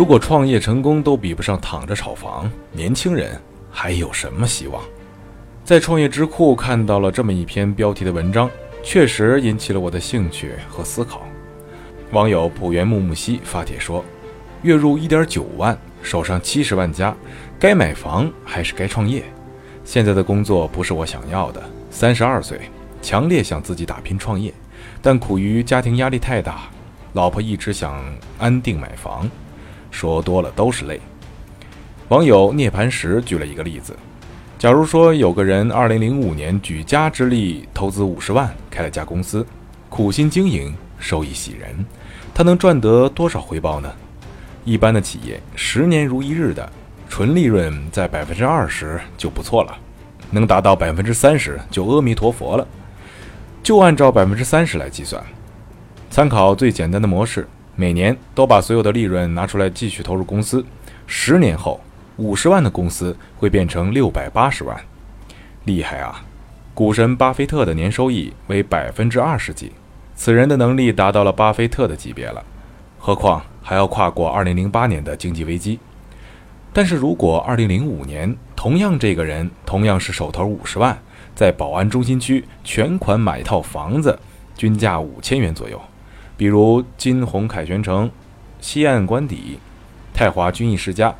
如果创业成功都比不上躺着炒房，年轻人还有什么希望？在创业智库看到了这么一篇标题的文章，确实引起了我的兴趣和思考。网友浦原木木西发帖说：“月入一点九万，手上七十万加，该买房还是该创业？现在的工作不是我想要的。三十二岁，强烈想自己打拼创业，但苦于家庭压力太大，老婆一直想安定买房，说多了都是泪。”网友涅槃石举了一个例子。假如说有个人二零零五年举家之力投资五十万开了家公司，苦心经营，收益喜人，他能赚得多少回报呢？一般的企业十年如一日的，纯利润在百分之二十就不错了，能达到百分之三十就阿弥陀佛了。就按照百分之三十来计算，参考最简单的模式，每年都把所有的利润拿出来继续投入公司，十年后。五十万的公司会变成六百八十万，厉害啊！股神巴菲特的年收益为百分之二十几，此人的能力达到了巴菲特的级别了，何况还要跨过二零零八年的经济危机。但是如果二零零五年同样这个人同样是手头五十万，在宝安中心区全款买一套房子，均价五千元左右，比如金鸿凯旋城、西岸官邸、泰华君逸世家。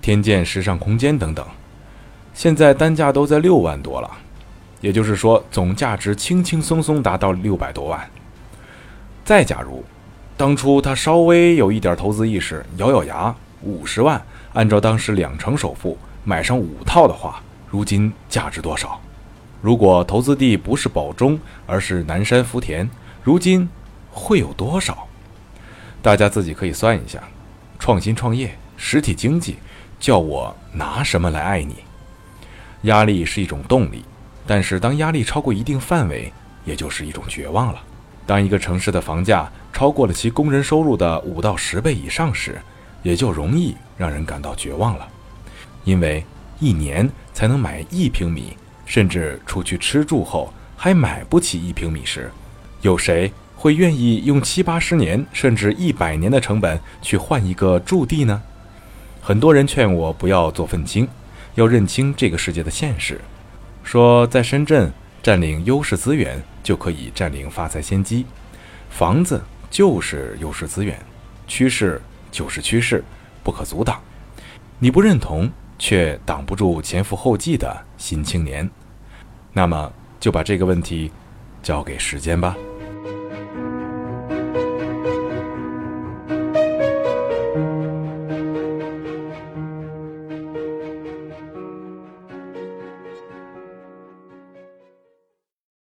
天健时尚空间等等，现在单价都在六万多了，也就是说总价值轻轻松松达到六百多万。再假如当初他稍微有一点投资意识，咬咬牙五十万，按照当时两成首付买上五套的话，如今价值多少？如果投资地不是宝中，而是南山福田，如今会有多少？大家自己可以算一下。创新创业，实体经济。叫我拿什么来爱你？压力是一种动力，但是当压力超过一定范围，也就是一种绝望了。当一个城市的房价超过了其工人收入的五到十倍以上时，也就容易让人感到绝望了。因为一年才能买一平米，甚至出去吃住后还买不起一平米时，有谁会愿意用七八十年甚至一百年的成本去换一个驻地呢？很多人劝我不要做愤青，要认清这个世界的现实。说在深圳占领优势资源就可以占领发财先机，房子就是优势资源，趋势就是趋势，不可阻挡。你不认同，却挡不住前赴后继的新青年。那么就把这个问题交给时间吧。